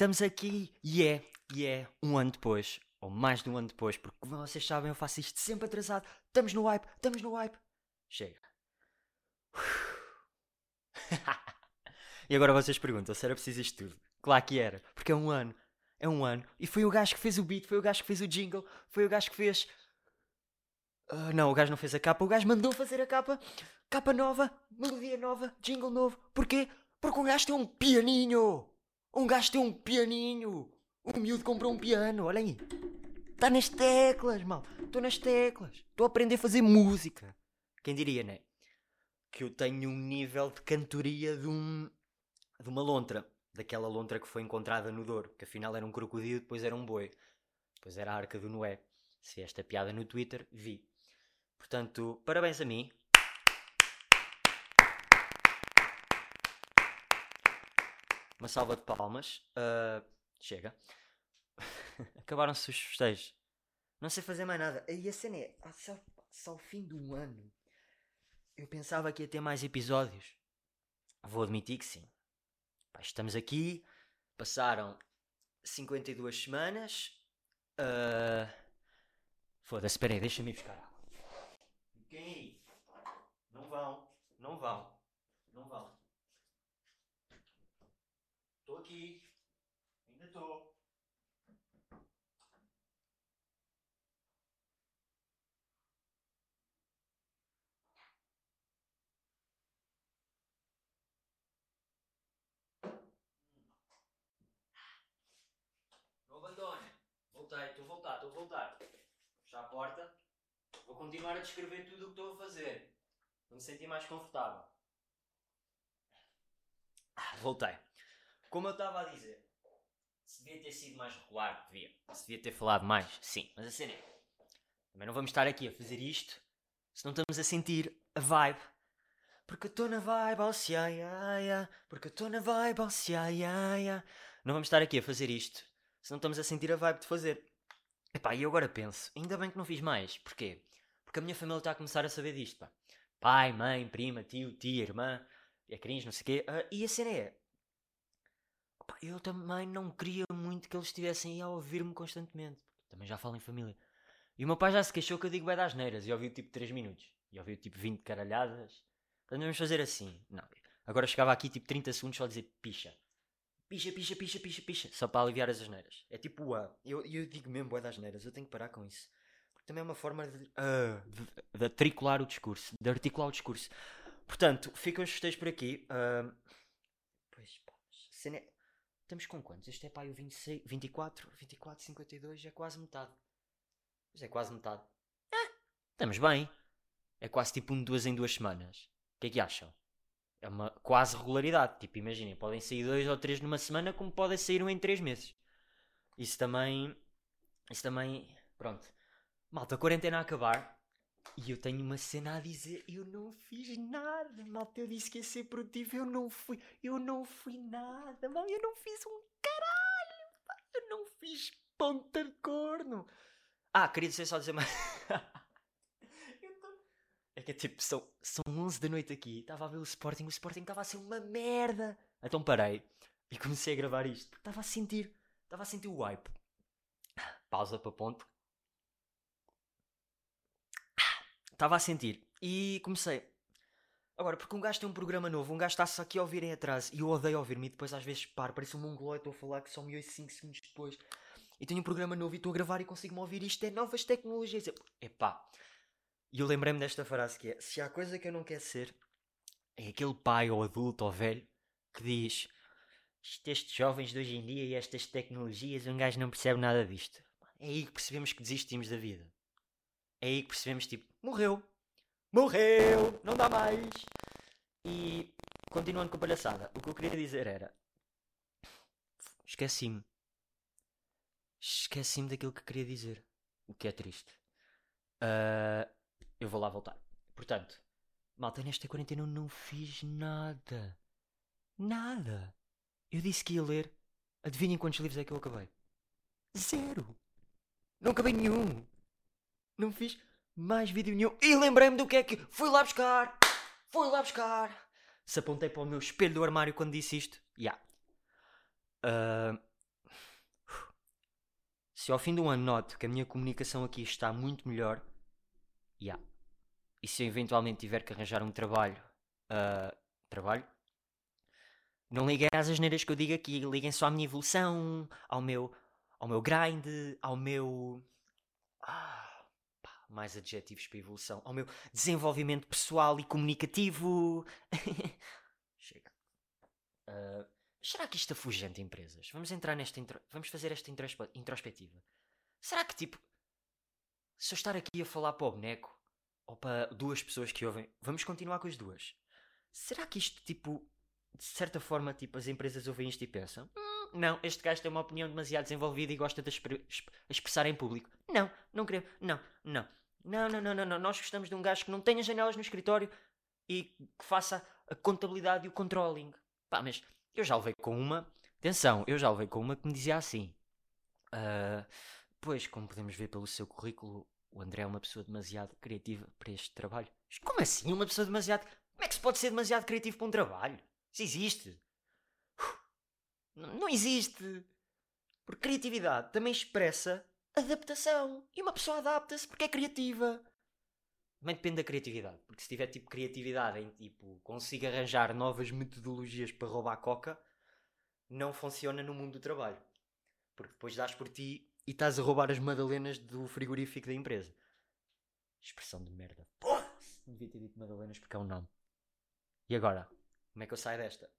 estamos aqui e é, e é um ano depois, ou mais de um ano depois, porque como vocês sabem, eu faço isto sempre atrasado. Estamos no hype, estamos no hype. Chega. e agora vocês perguntam se era preciso isto tudo. Claro que era, porque é um ano. É um ano. E foi o gajo que fez o beat, foi o gajo que fez o jingle, foi o gajo que fez. Ah, não, o gajo não fez a capa, o gajo mandou fazer a capa. Capa nova, melodia nova, jingle novo. Porquê? Porque um gajo tem um pianinho. Um gajo tem um pianinho. O miúdo comprou um piano, olha aí. Está nas teclas, mal. Estou nas teclas. Estou a aprender a fazer música. Quem diria, né? Que eu tenho um nível de cantoria de um. de uma lontra. Daquela lontra que foi encontrada no Douro. Que afinal era um crocodilo, depois era um boi. Depois era a arca do Noé. Se esta piada no Twitter, vi. Portanto, parabéns a mim. Uma salva de palmas. Ah, chega. Acabaram-se os festejos. Não sei fazer mais nada. E a cena é. Só, só ao fim do ano. Eu pensava que ia ter mais episódios. Vou admitir que sim. Pá, estamos aqui. Passaram 52 semanas. Ah, Foda-se, espera aí, deixa-me buscar água. Fiquem aí. Não vão. Não vão. Não vão. Aqui. Ainda estou. Não abandone. Voltei, estou a voltar, estou a voltar. Fechar a porta. Vou continuar a descrever tudo o que estou a fazer. Para me sentir mais confortável. Ah, Voltei. Como eu estava a dizer, se devia ter sido mais regular, devia. Se devia ter falado mais, sim. Mas a cena é. Também não vamos estar aqui a fazer isto se não estamos a sentir a vibe. Porque eu estou na vibe, oh, se, ai, ai, ai. Porque eu estou na vibe, oh, se, ai, ai, ai. Não vamos estar aqui a fazer isto se não estamos a sentir a vibe de fazer. Epá, e eu agora penso, ainda bem que não fiz mais. Porquê? Porque a minha família está a começar a saber disto, pá. Pai, mãe, prima, tio, tia, irmã, é cringe, não sei o quê. Ah, e a cena é... Eu também não queria muito que eles estivessem aí a ouvir-me constantemente. Também já falo em família. E o meu pai já se queixou que eu digo bem das neiras. E ouviu tipo 3 minutos. E ouviu tipo 20 caralhadas. Portanto, vamos fazer assim. Não. Agora chegava aqui tipo 30 segundos só a dizer picha. Picha, picha, picha, picha, picha. Só para aliviar as asneiras. É tipo o A. Eu, eu digo mesmo bué das asneiras. Eu tenho que parar com isso. Porque também é uma forma de, ah, de, de articular o discurso. De articular o discurso. Portanto, ficam os festejos por aqui. Ah, pois pá. é- Estamos com quantos? Este é pá, o 26, 24, 24, 52. É quase metade. Mas é quase metade. Ah, estamos bem. É quase tipo um de duas em duas semanas. O que é que acham? É uma quase regularidade. Tipo, imaginem, podem sair dois ou três numa semana, como podem sair um em três meses. Isso também. Isso também. Pronto. Malta, a quarentena a acabar. E eu tenho uma cena a dizer. Eu não fiz nada. Malta, eu disse que ia ser produtivo. Eu não fui. Eu não fui nada. Mal, eu não fiz um caralho. pá. Eu não fiz ponta de corno. Ah, queria dizer só dizer mais. É que é tipo, são, são 11 da noite aqui. Estava a ver o Sporting. O Sporting estava a ser uma merda. Então parei e comecei a gravar isto. Estava a sentir. Estava a sentir o hype. Pausa para ponto. Estava a sentir. E comecei. Agora, porque um gajo tem um programa novo, um gajo está-se aqui a ouvir em atraso e eu odeio ouvir-me e depois às vezes paro, parece um mongolóide, estou a falar que só me ouço 5 segundos depois. E tenho um programa novo e estou a gravar e consigo-me ouvir. Isto é novas tecnologias. Epá. E eu lembrei-me desta frase que é: Se há coisa que eu não quero ser, é aquele pai ou adulto ou velho que diz: "Isto, Estes jovens de hoje em dia e estas tecnologias, um gajo não percebe nada disto. É aí que percebemos que desistimos da vida. É aí que percebemos, tipo, morreu. Morreu! Não dá mais! E continuando com a palhaçada, o que eu queria dizer era: Esqueci-me. Esqueci-me daquilo que queria dizer. O que é triste. Ah, eu vou lá voltar. Portanto, malta, nesta quarentena eu não fiz nada. Nada. Eu disse que ia ler. Adivinhem quantos livros é que eu acabei? Zero. Não acabei nenhum. Não fiz mais vídeo nenhum. E lembrei-me do que é que fui lá buscar. Fui lá buscar. Se apontei para o meu espelho do armário quando disse isto. Ya. Ah, se ao fim um ano noto que a minha comunicação aqui está muito melhor, yeah. e se eu eventualmente tiver que arranjar um trabalho, uh, trabalho, não liguem às asneiras que eu digo aqui, liguem só à minha evolução, ao meu, ao meu grind, ao meu. Mais adjetivos para evolução, ao meu desenvolvimento pessoal e comunicativo. Chega. Uh, será que isto afugenta empresas? Vamos entrar nesta. Intro... Vamos fazer esta introspectiva. Será que, tipo, se eu estar aqui a falar para o boneco ou para duas pessoas que ouvem, vamos continuar com as duas? Será que isto, tipo, de certa forma, tipo, as empresas ouvem isto e pensam: hum, não, este gajo tem uma opinião demasiado desenvolvida e gosta de expre expressar em público. Não, não queremos, não, não. Não, não, não, não, não. Nós gostamos de um gajo que não tenha janelas no escritório e que faça a contabilidade e o controlling. Pá, mas eu já levei com uma. Atenção, eu já levei com uma que me dizia assim. Uh, pois, como podemos ver pelo seu currículo, o André é uma pessoa demasiado criativa para este trabalho. Mas como assim uma pessoa demasiado. Como é que se pode ser demasiado criativo para um trabalho? Isso existe. Não existe. Porque criatividade também expressa adaptação. E uma pessoa adapta-se porque é criativa. Também depende da criatividade. Porque se tiver tipo criatividade em tipo consiga arranjar novas metodologias para roubar coca, não funciona no mundo do trabalho. Porque depois dás por ti e estás a roubar as madalenas do frigorífico da empresa. Expressão de merda. Porra! Devia ter dito madalenas porque é um nome. E agora? Como é que eu saio desta?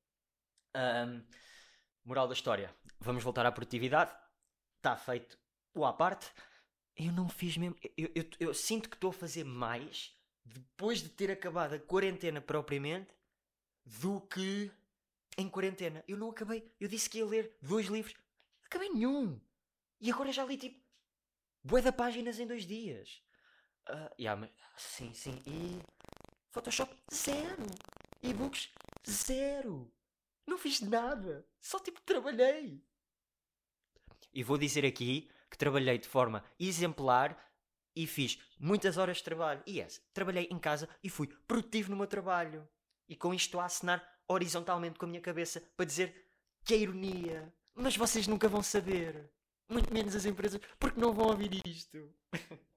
Um, moral da história. Vamos voltar à produtividade. Está feito o à parte. Eu não fiz mesmo. Eu, eu, eu sinto que estou a fazer mais depois de ter acabado a quarentena propriamente do que em quarentena. Eu não acabei. Eu disse que ia ler dois livros. Acabei nenhum. E agora já li tipo. Bué da páginas em dois dias. Uh, yeah, mas, sim, sim. E. Photoshop zero. E-books Zero! Não fiz nada! Só tipo trabalhei! E vou dizer aqui que trabalhei de forma exemplar e fiz muitas horas de trabalho. E yes, trabalhei em casa e fui produtivo no meu trabalho. E com isto a assinar horizontalmente com a minha cabeça para dizer que é ironia. Mas vocês nunca vão saber. Muito menos as empresas, porque não vão ouvir isto.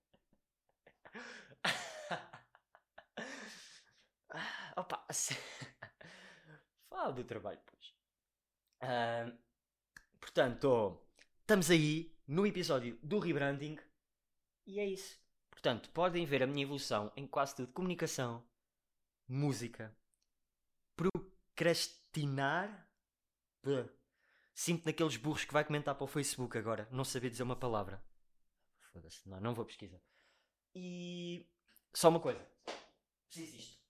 Opa, Fala do trabalho, pois. Uh, portanto, estamos aí no episódio do rebranding e é isso. Portanto, podem ver a minha evolução em quase tudo: comunicação, música, procrastinar. Sinto naqueles burros que vai comentar para o Facebook agora, não saber dizer uma palavra. Foda-se, não, não vou pesquisar. E só uma coisa: preciso disto.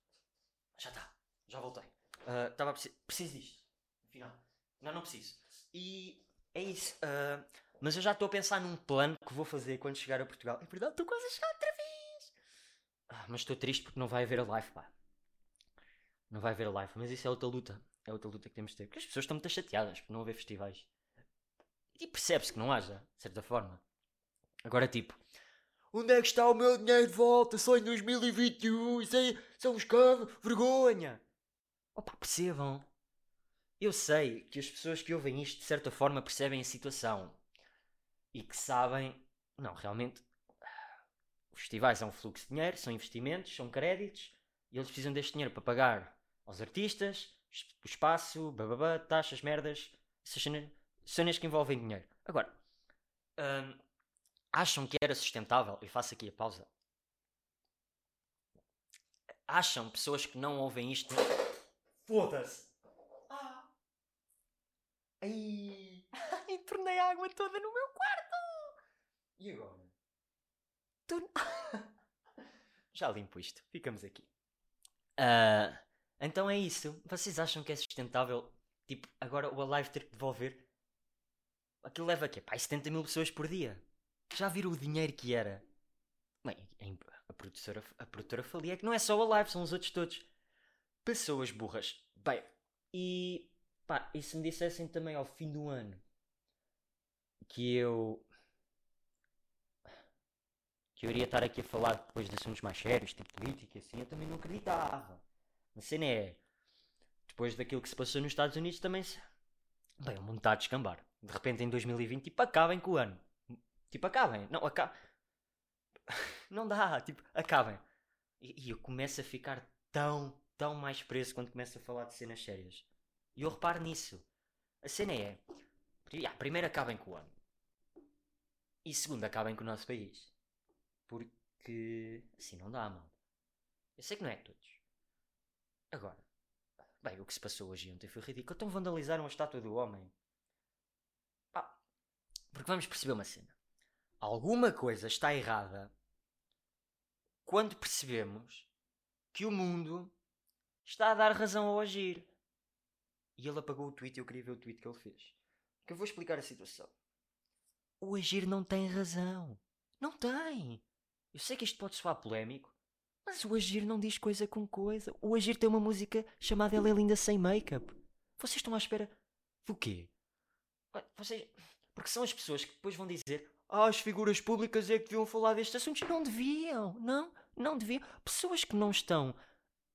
Já está, já voltei. Uh, a preciso disto. Afinal. Não, não preciso. E é isso. Uh, mas eu já estou a pensar num plano que vou fazer quando chegar a Portugal. É verdade, estou quase a chegar outra vez. Ah, mas estou triste porque não vai haver a live, pá. Não vai haver a live. Mas isso é outra luta. É outra luta que temos de ter. Porque as pessoas estão muito chateadas por não haver festivais. E percebe-se que não haja, de certa forma. Agora, tipo, onde é que está o meu dinheiro de volta? Só em 2021. Isso isso é um escândalo. Vergonha. Opa, percebam. Eu sei que as pessoas que ouvem isto de certa forma percebem a situação e que sabem. Não, realmente. Os festivais são um fluxo de dinheiro, são investimentos, são créditos e eles precisam deste dinheiro para pagar aos artistas, o espaço, bababá, taxas, merdas, cenas que envolvem dinheiro. Agora, hum, acham que era sustentável? E faço aqui a pausa. Acham pessoas que não ouvem isto Foda-se. Ah. Ai. Entornei a água toda no meu quarto. E agora? Tu... Já limpo isto. Ficamos aqui. Uh, então é isso. Vocês acham que é sustentável? Tipo, agora o Alive ter que devolver? Aquilo leva aqui, pá, 70 mil pessoas por dia. Já viram o dinheiro que era? Bem, a produtora, a produtora falia que não é só o Alive, são os outros todos pessoas burras. Bem, e pá, e se me dissessem também ao fim do ano que eu que eu iria estar aqui a falar depois de assuntos mais sérios, tipo política, assim, eu também não acreditava. A cena é depois daquilo que se passou nos Estados Unidos também se... Bem, o mundo está a descambar. De repente em 2020 tipo, acabem com o ano. Tipo, acabem. Não, acabem. Não dá, tipo, acabem. E, e eu começo a ficar tão, tão mais preso quando começo a falar de cenas sérias. E eu reparo nisso. A cena é. Yeah, primeiro acabem com o ano. E segundo, acabem com o nosso país. Porque assim não dá, mal. Eu sei que não é todos. Agora, bem, o que se passou hoje ontem foi ridículo. Então vandalizaram a estátua do homem. Porque vamos perceber uma cena. Alguma coisa está errada quando percebemos que o mundo está a dar razão ao agir. E ele apagou o tweet e eu queria ver o tweet que ele fez. Que eu vou explicar a situação. O agir não tem razão. Não tem. Eu sei que isto pode soar polémico, mas o Agir não diz coisa com coisa. O Agir tem uma música chamada Ela é Linda Sem Make-up. Vocês estão à espera do quê? Vocês... Porque são as pessoas que depois vão dizer ah, as figuras públicas é que deviam falar destes assuntos. Não deviam. Não, não deviam. Pessoas que não estão...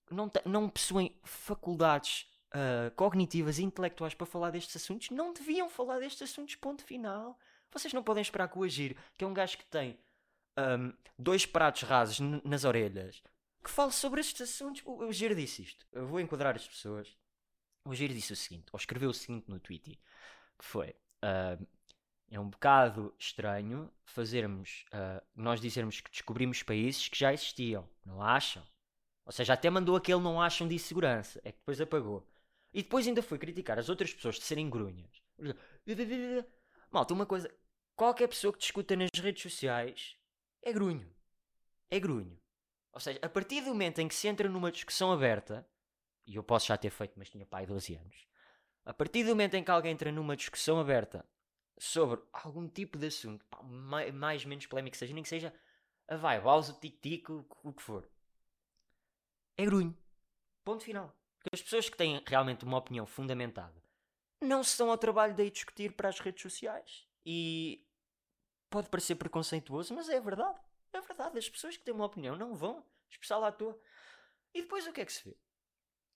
Não, não possuem faculdades uh, cognitivas e intelectuais para falar destes assuntos não deviam falar destes assuntos, ponto final. Vocês não podem esperar que o Agir, que é um gajo que tem um, dois pratos rasos nas orelhas, que fale sobre estes assuntos. O, Giro disse isto. Eu vou enquadrar as pessoas. O Giro disse o seguinte, ou escreveu o seguinte no Twitter, que foi... Uh, é um bocado estranho fazermos, uh, nós dizermos que descobrimos países que já existiam, não acham? Ou seja, até mandou aquele não acham de segurança, é que depois apagou. E depois ainda foi criticar as outras pessoas de serem grunhas. Malta, uma coisa, qualquer pessoa que discuta nas redes sociais é grunho. É grunho. Ou seja, a partir do momento em que se entra numa discussão aberta, e eu posso já ter feito, mas tinha pai 12 anos, a partir do momento em que alguém entra numa discussão aberta sobre algum tipo de assunto, pá, mais, mais menos polémico seja, nem que seja a vai, o o tic-tic, o que for, é grunho. Ponto final. Porque as pessoas que têm realmente uma opinião fundamentada não se dão ao trabalho de discutir para as redes sociais. E pode parecer preconceituoso, mas é verdade. É verdade. As pessoas que têm uma opinião não vão expressá-la à toa. E depois o que é que se vê?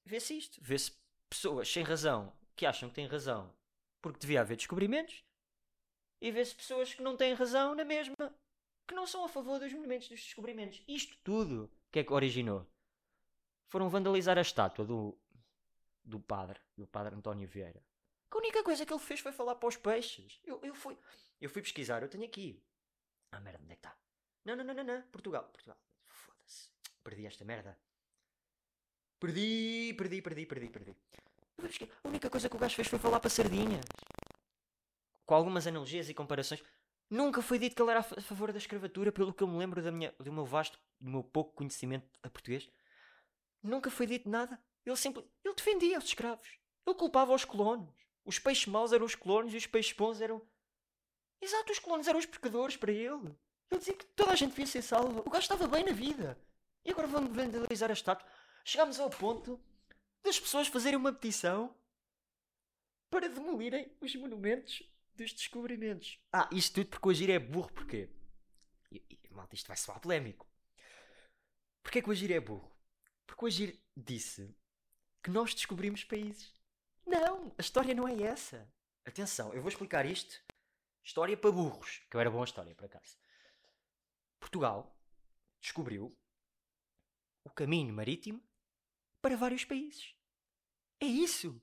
Vê-se isto. Vê-se pessoas sem razão que acham que têm razão porque devia haver descobrimentos. E vê-se pessoas que não têm razão na mesma, que não são a favor dos monumentos dos descobrimentos. Isto tudo, o que é que originou? Foram vandalizar a estátua do, do padre, do padre António Vieira. A única coisa que ele fez foi falar para os peixes. Eu, eu, fui, eu fui pesquisar, eu tenho aqui. Ah, merda, onde é que está? Não, não, não, não, não. Portugal, Portugal. Foda-se. Perdi esta merda. Perdi, perdi, perdi, perdi, perdi. A única coisa que o gajo fez foi falar para sardinhas. Com algumas analogias e comparações. Nunca foi dito que ele era a favor da escravatura, pelo que eu me lembro da minha, do meu vasto, do meu pouco conhecimento a português. Nunca foi dito nada. Ele sempre. Ele defendia os escravos. Ele culpava os colonos. Os peixes maus eram os colonos e os peixes bons eram. Exato, os colonos eram os pecadores para ele. Ele dizia que toda a gente devia ser salva. O gajo estava bem na vida. E agora vamos vandalizar a estátua. Chegámos ao ponto das pessoas fazerem uma petição para demolirem os monumentos dos descobrimentos. Ah, isto tudo porque o Agir é burro, porquê? E, e, malta, isto vai soar polémico. Porquê que o Agir é burro? Porque o Agir disse que nós descobrimos países. Não, a história não é essa. Atenção, eu vou explicar isto. História para burros, que eu era bom a história, por acaso. Portugal descobriu o caminho marítimo para vários países. É isso.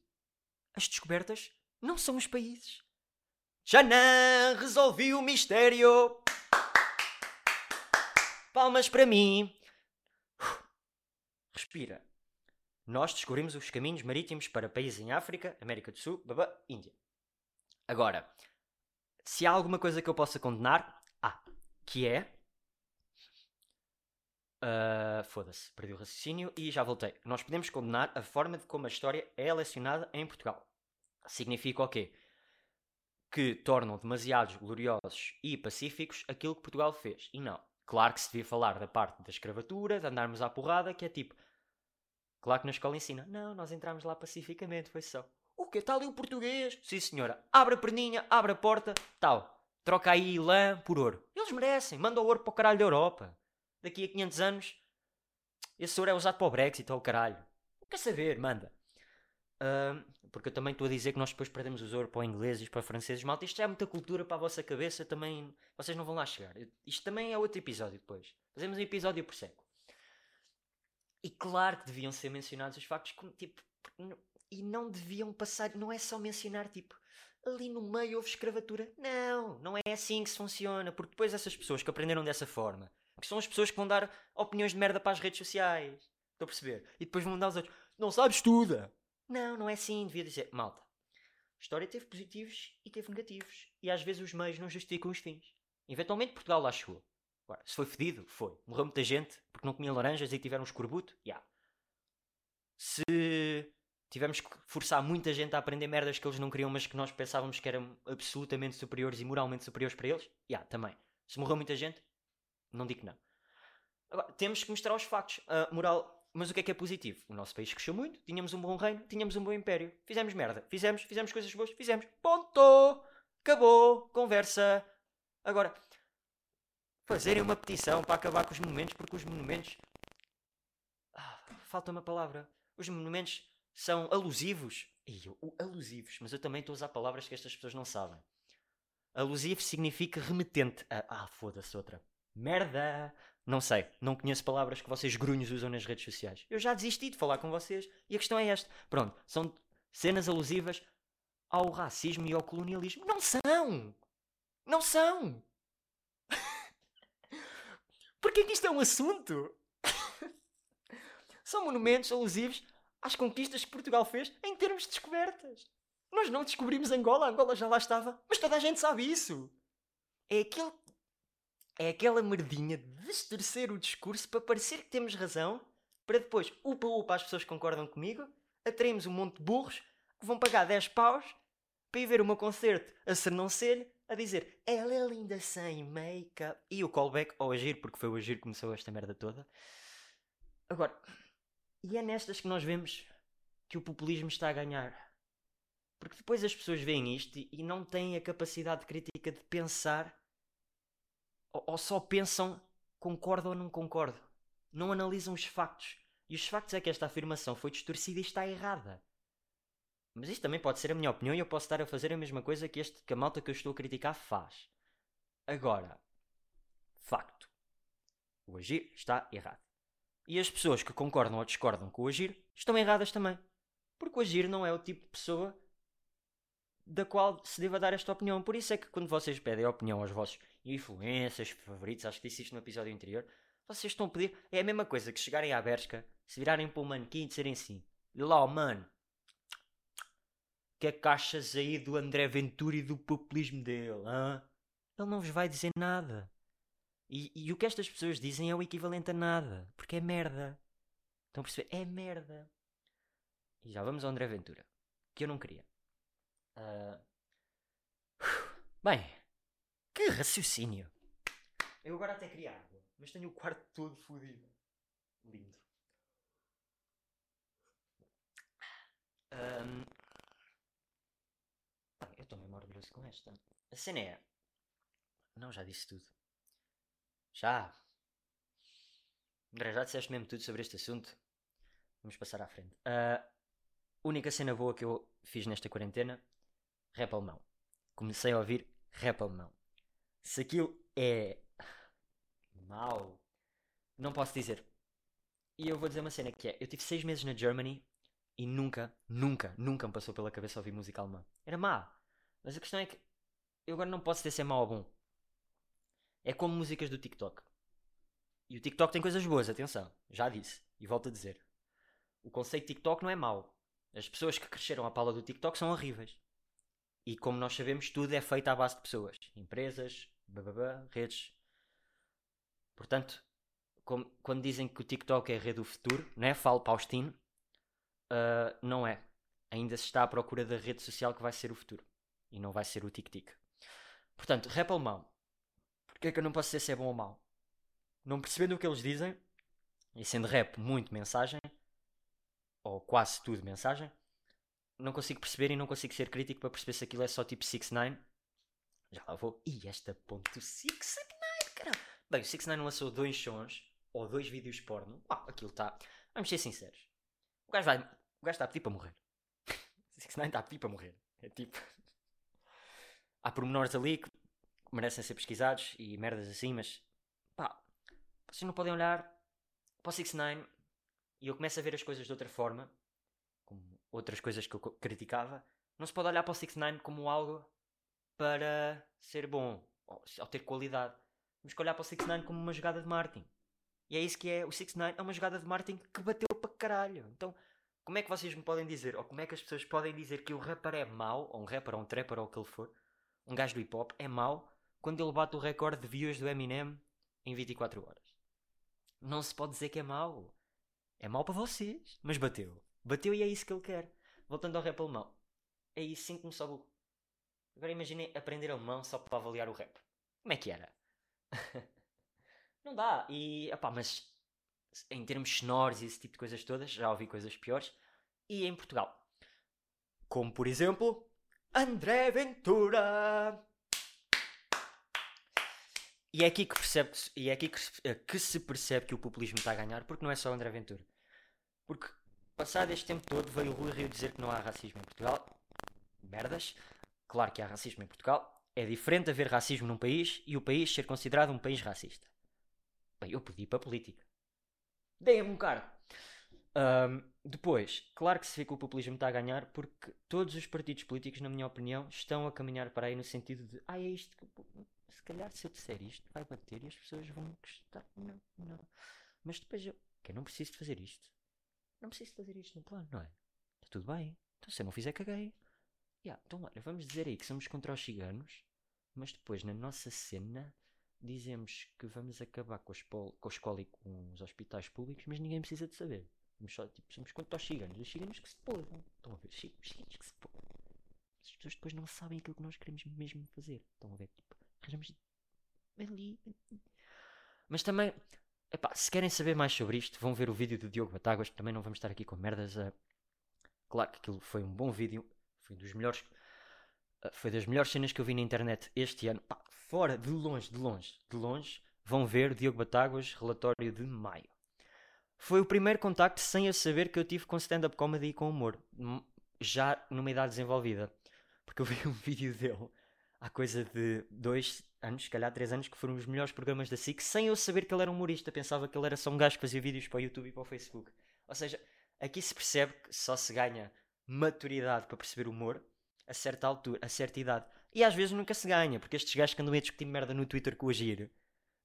As descobertas não são os países. Janã resolvi o mistério. Palmas para mim. Respira. Nós descobrimos os caminhos marítimos para países em África, América do Sul, babá, Índia. Agora, se há alguma coisa que eu possa condenar, há. Que é. Uh, Foda-se, perdi o raciocínio e já voltei. Nós podemos condenar a forma de como a história é lecionada em Portugal. Significa o quê? Que tornam demasiados gloriosos e pacíficos aquilo que Portugal fez. E não. Claro que se devia falar da parte da escravatura, de andarmos à porrada, que é tipo Claro que na escola ensina. Não, nós entramos lá pacificamente, foi só. O quê? Está ali o português? Sim, senhora. Abre a perninha, abre a porta, tal. Troca aí lã por ouro. Eles merecem. Manda o ouro para o caralho da Europa. Daqui a 500 anos, esse ouro é usado para o Brexit ou o caralho. Quer saber? Manda. Uh, porque eu também estou a dizer que nós depois perdemos o ouro para o inglês e para o francês. Malta, isto é muita cultura para a vossa cabeça, também vocês não vão lá chegar. Isto também é outro episódio depois. Fazemos um episódio por século. E claro que deviam ser mencionados os factos como tipo. E não deviam passar. Não é só mencionar tipo. Ali no meio houve escravatura. Não, não é assim que se funciona. Porque depois essas pessoas que aprenderam dessa forma. Que são as pessoas que vão dar opiniões de merda para as redes sociais. Estou a perceber? E depois vão mandar os outros. Não sabes estuda! Não, não é assim. Devia dizer. Malta. A história teve positivos e teve negativos. E às vezes os meios não justificam os fins. Eventualmente Portugal lá chegou. Agora, se foi fedido, foi. Morreu muita gente porque não comia laranjas e tiveram um escorbuto, já. Yeah. Se tivemos que forçar muita gente a aprender merdas que eles não queriam, mas que nós pensávamos que eram absolutamente superiores e moralmente superiores para eles, já, yeah, também. Se morreu muita gente, não digo não. Agora, temos que mostrar os factos. A moral. Mas o que é que é positivo? O nosso país cresceu muito, tínhamos um bom reino, tínhamos um bom império. Fizemos merda. Fizemos, fizemos coisas boas, fizemos. Ponto! Acabou! Conversa! Agora, fazerem uma petição para acabar com os monumentos, porque os monumentos. Ah, falta uma palavra. Os monumentos são alusivos. E eu, alusivos, mas eu também estou a usar palavras que estas pessoas não sabem. Alusivo significa remetente a. Ah, foda-se outra. Merda! Não sei, não conheço palavras que vocês grunhos usam nas redes sociais. Eu já desisti de falar com vocês e a questão é esta. Pronto, são cenas alusivas ao racismo e ao colonialismo. Não são! Não são! Porquê que isto é um assunto? São monumentos alusivos às conquistas que Portugal fez em termos de descobertas. Nós não descobrimos Angola, Angola já lá estava, mas toda a gente sabe isso. É aquele é aquela merdinha de distorcer o discurso para parecer que temos razão, para depois, upa upa, as pessoas concordam comigo, atraímos um monte de burros que vão pagar 10 paus para ir ver o meu concerto a Sernancelho a dizer ela é linda sem make-up e o callback ao agir, porque foi o agir que começou esta merda toda. Agora, e é nestas que nós vemos que o populismo está a ganhar. Porque depois as pessoas veem isto e não têm a capacidade crítica de pensar ou, ou só pensam concordo ou não concordo. Não analisam os factos. E os factos é que esta afirmação foi distorcida e está errada. Mas isto também pode ser a minha opinião e eu posso estar a fazer a mesma coisa que, este, que a malta que eu estou a criticar faz. Agora, facto. O agir está errado. E as pessoas que concordam ou discordam com o agir estão erradas também. Porque o agir não é o tipo de pessoa da qual se deva dar esta opinião. Por isso é que quando vocês pedem a opinião aos vossos influências favoritos, acho que disse isto no episódio anterior, vocês estão a pedir. É a mesma coisa que chegarem à Bershka, se virarem para o manequim e disserem assim: Lá, mano, que é que achas aí do André Ventura e do populismo dele? Hã? Ele não vos vai dizer nada. E, e o que estas pessoas dizem é o equivalente a nada. Porque é merda. Estão a perceber? É merda. E já vamos ao André Ventura. Que eu não queria. Uh... Bem, que raciocínio. Eu agora até queria água, mas tenho o quarto todo fodido. Lindo. Um, com esta. A cena é. Não, já disse tudo. Já. André, já disseste mesmo tudo sobre este assunto. Vamos passar à frente. A única cena boa que eu fiz nesta quarentena: rap alemão. Comecei a ouvir rap alemão. Se aquilo é. mau, não posso dizer. E eu vou dizer uma cena que é: eu tive seis meses na Germany e nunca, nunca, nunca me passou pela cabeça ouvir música alemã. Era má. Mas a questão é que eu agora não posso se é mau ou bom. É como músicas do TikTok. E o TikTok tem coisas boas, atenção. Já disse. E volto a dizer. O conceito de TikTok não é mau. As pessoas que cresceram à pala do TikTok são horríveis. E como nós sabemos, tudo é feito à base de pessoas. Empresas, bababá, redes. Portanto, como, quando dizem que o TikTok é a rede do futuro, não é? Falo Paustino. Uh, não é. Ainda se está à procura da rede social que vai ser o futuro e não vai ser o tic-tic. Portanto, rap alemão. Porquê é que eu não posso dizer se é bom ou mau? Não percebendo o que eles dizem, e sendo rap muito mensagem, ou quase tudo mensagem, não consigo perceber e não consigo ser crítico para perceber se aquilo é só tipo 6 9 Já lá vou. Ih, esta ponto 6 9 caramba. Bem, o 6 9 lançou dois sons, ou dois vídeos porno. Uau, aquilo está. Vamos ser sinceros. O gajo vai. O gajo está a pedir para morrer. 6ix9ine está aqui para morrer. É tipo. Há pormenores ali que merecem ser pesquisados e merdas assim, mas. Pá, vocês não podem olhar para o 6ix9ine e eu começo a ver as coisas de outra forma, como outras coisas que eu criticava. Não se pode olhar para o 6ix9ine como algo para ser bom ou, ter qualidade. Temos que olhar para o 6ix9ine como uma jogada de marketing. E é isso que é. O 6ix9ine é uma jogada de marketing que bateu para caralho. Então, como é que vocês me podem dizer, ou como é que as pessoas podem dizer que o rapper é mau, ou um rapper, ou um trapper, ou o que ele for, um gajo do hip hop, é mau quando ele bate o recorde de views do Eminem em 24 horas? Não se pode dizer que é mau. É mau para vocês, mas bateu. Bateu e é isso que ele quer. Voltando ao rap alemão. É isso sim que me sobe o... Agora imaginem aprender alemão só para avaliar o rap. Como é que era? não dá. E, opá, mas em termos sonoros e esse tipo de coisas todas, já ouvi coisas piores. E em Portugal. Como, por exemplo, André Ventura. E é aqui que, percebe e é aqui eh, que se percebe que o populismo está a ganhar, porque não é só André Ventura. Porque, passado este tempo todo, veio o Rui Rio dizer que não há racismo em Portugal. Merdas. Claro que há racismo em Portugal. É diferente haver racismo num país e o país ser considerado um país racista. Bem, eu pedi para a política. Deem-me um cargo. Um, depois, claro que se vê que o populismo está a ganhar porque todos os partidos políticos, na minha opinião, estão a caminhar para aí no sentido de ah, é isto que se calhar se eu disser isto vai bater e as pessoas vão gostar. Não, não. Mas depois eu, que eu não preciso de fazer isto. Não preciso de fazer isto no plano, não é? Está tudo bem. Então se eu não fizer, caguei. Yeah, então olha, vamos dizer aí que somos contra os ciganos, mas depois na nossa cena dizemos que vamos acabar com a, escola, e com os hospitais públicos, mas ninguém precisa de saber. Somos, só, tipo, somos contra os ciganos. Os ciganos que se podam. Estão a ver? Os ciganos que se podam. As pessoas depois não sabem aquilo que nós queremos mesmo fazer. Estão a ver? Tipo, arranjamos ali. Mas também, epá, se querem saber mais sobre isto, vão ver o vídeo do Diogo Batáguas. Também não vamos estar aqui com merdas. Uh, claro que aquilo foi um bom vídeo. Foi um dos melhores. Uh, foi das melhores cenas que eu vi na internet este ano. Pá, fora, de longe, de longe, de longe. Vão ver Diogo Batáguas, relatório de maio. Foi o primeiro contacto sem eu saber que eu tive com stand-up comedy e com humor. Já numa idade desenvolvida. Porque eu vi um vídeo dele há coisa de dois anos, se calhar três anos, que foram os melhores programas da SIC, sem eu saber que ele era humorista. Pensava que ele era só um gajo que fazia vídeos para o YouTube e para o Facebook. Ou seja, aqui se percebe que só se ganha maturidade para perceber humor a certa altura, a certa idade. E às vezes nunca se ganha, porque estes gajos que andam a discutir merda no Twitter com o Agir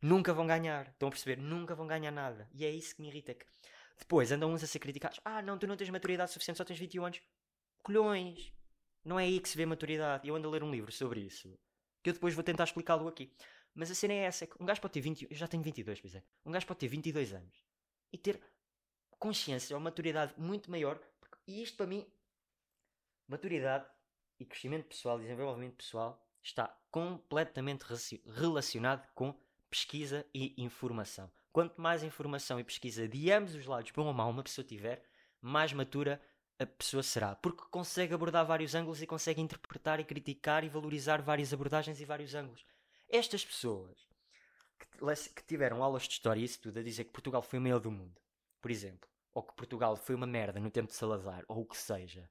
nunca vão ganhar. Estão a perceber? Nunca vão ganhar nada. E é isso que me irrita. Que depois andam uns a ser criticados. Ah, não, tu não tens maturidade suficiente, só tens 21 anos. Colhões! Não é aí que se vê maturidade. Eu ando a ler um livro sobre isso. Que eu depois vou tentar explicá-lo aqui. Mas a cena é essa. Um gajo pode ter 20... Eu já tenho 22, pois é. Um gajo pode ter 22 anos. E ter consciência ou maturidade muito maior. E isto para mim... Maturidade e crescimento pessoal, desenvolvimento pessoal, está completamente relacionado com pesquisa e informação. Quanto mais informação e pesquisa de ambos os lados, bom ou mau, uma pessoa tiver, mais matura a pessoa será. Porque consegue abordar vários ângulos e consegue interpretar e criticar e valorizar várias abordagens e vários ângulos. Estas pessoas que, tiveram aulas de história e isso tudo a dizer que Portugal foi o maior do mundo, por exemplo, ou que Portugal foi uma merda no tempo de Salazar, ou o que seja,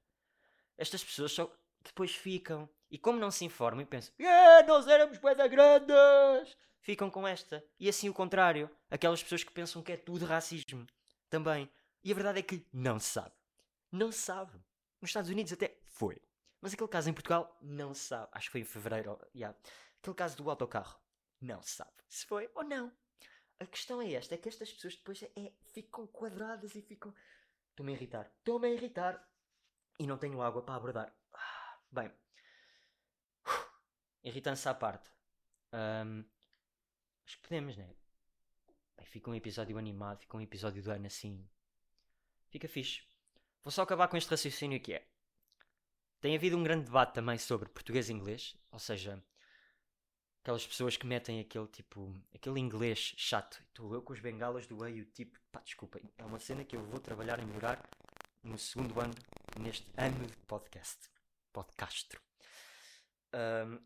estas pessoas só depois ficam. E como não se informam e pensam, yeah, nós éramos pedra grandes, ficam com esta. E assim o contrário, aquelas pessoas que pensam que é tudo racismo também. E a verdade é que não se sabe. Não se sabe. Nos Estados Unidos até foi. Mas aquele caso em Portugal não se sabe. Acho que foi em fevereiro. Yeah. Aquele caso do autocarro. Não se sabe se foi ou não. A questão é esta: é que estas pessoas depois é, ficam quadradas e ficam. Estou-me a irritar. Estou-me a irritar. E não tenho água para abordar. Ah, bem. Irritância à parte. Um, acho que podemos, né? Bem, fica um episódio animado, fica um episódio do ano assim. Fica fixe. Vou só acabar com este raciocínio que é. Tem havido um grande debate também sobre português e inglês, ou seja, aquelas pessoas que metem aquele tipo, aquele inglês chato. Estou eu com os bengalas do meio, tipo, pá, desculpa, é uma cena que eu vou trabalhar em melhorar no segundo ano, neste ano de podcast. Podcastro. Um,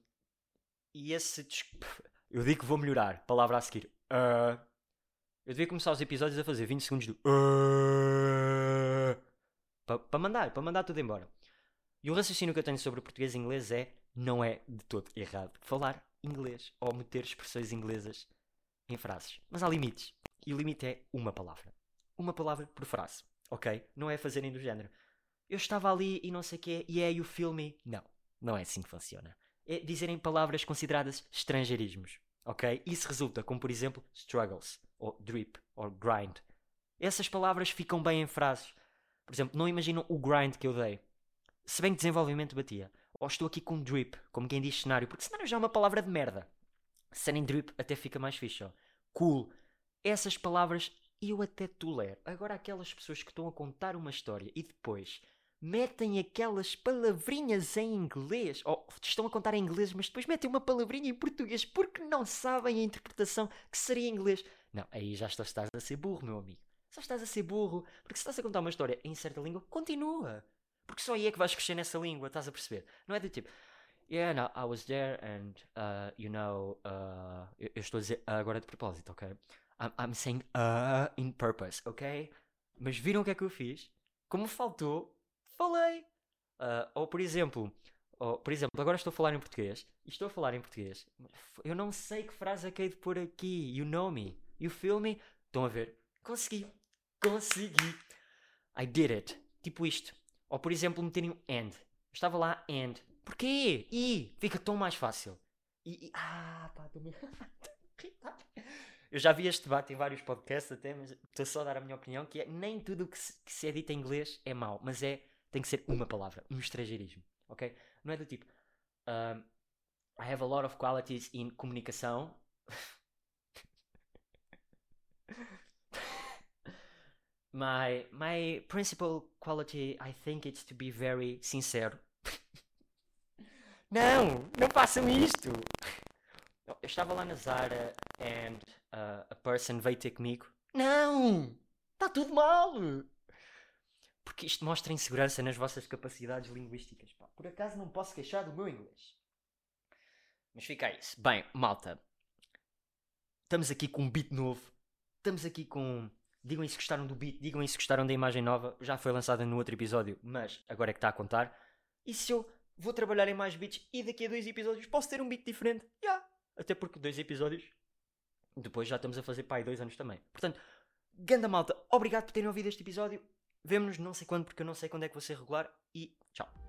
e esse. Eu digo que vou melhorar. Palavra a seguir. Uh, eu devia começar os episódios a fazer 20 segundos do. Uh, para pa mandar, para mandar tudo embora. E o raciocínio que eu tenho sobre português e inglês é: não é de todo errado falar inglês ou meter expressões inglesas em frases. Mas há limites. E o limite é uma palavra. Uma palavra por frase. Ok? Não é fazerem do género. Eu estava ali e não sei o quê, e é o filme. Não. Não é assim que funciona. É dizerem palavras consideradas estrangeirismos. Ok? Isso resulta, como por exemplo, struggles, ou drip, ou grind. Essas palavras ficam bem em frases. Por exemplo, não imaginam o grind que eu dei. Se bem que desenvolvimento batia. Ou estou aqui com drip, como quem diz cenário, porque cenário já é uma palavra de merda. Serem drip até fica mais fixe, ó. Cool. Essas palavras eu até tolero. Agora aquelas pessoas que estão a contar uma história e depois metem aquelas palavrinhas em inglês, ou estão a contar em inglês, mas depois metem uma palavrinha em português porque não sabem a interpretação que seria em inglês. Não, aí já estás a ser burro, meu amigo. Só estás a ser burro, porque se estás a contar uma história em certa língua, continua. Porque só aí é que vais crescer nessa língua, estás a perceber? Não é do tipo, yeah, no, I was there and, uh, you know, uh, eu, eu, estou a dizer agora de propósito, ok? I'm, I'm saying uh in purpose, ok? Mas viram o que é que eu fiz? Como faltou, falei. Uh, ou por exemplo, ou, por exemplo, agora estou a falar em português e estou a falar em português. Eu não sei que frase é que hei de pôr aqui. You know me. You feel me? Estão a ver? Consegui. Consegui. I did it. Tipo isto. Ou por exemplo, meterem um and. Eu estava lá and. Porquê? E fica tão mais fácil. E, e ah, pá, estou me Eu já vi este debate em vários podcasts até, mas estou só a dar a minha opinião, que é nem tudo que se, que se é dito em inglês é mau, mas é, tem que ser uma palavra, um estrangeirismo, ok? Não é do tipo, um, I have a lot of qualities in comunicação. my my principal quality I think it's to be very sincero. não, não façam isto. Eu estava lá na Zara and uh, a person veio ter comigo. Não! Está tudo mal! Porque isto mostra insegurança nas vossas capacidades linguísticas. Pá. Por acaso não posso queixar do meu inglês. Mas fica isso. Bem, malta. Estamos aqui com um beat novo. Estamos aqui com Digam se gostaram do beat, digam se gostaram da imagem nova. Já foi lançada no outro episódio, mas agora é que está a contar. E se eu vou trabalhar em mais beats e daqui a dois episódios posso ter um beat diferente? Já! Yeah. Até porque dois episódios depois já estamos a fazer pai dois anos também. Portanto, ganda malta, obrigado por terem ouvido este episódio. Vemo-nos não sei quando, porque eu não sei quando é que vou ser regular. E tchau.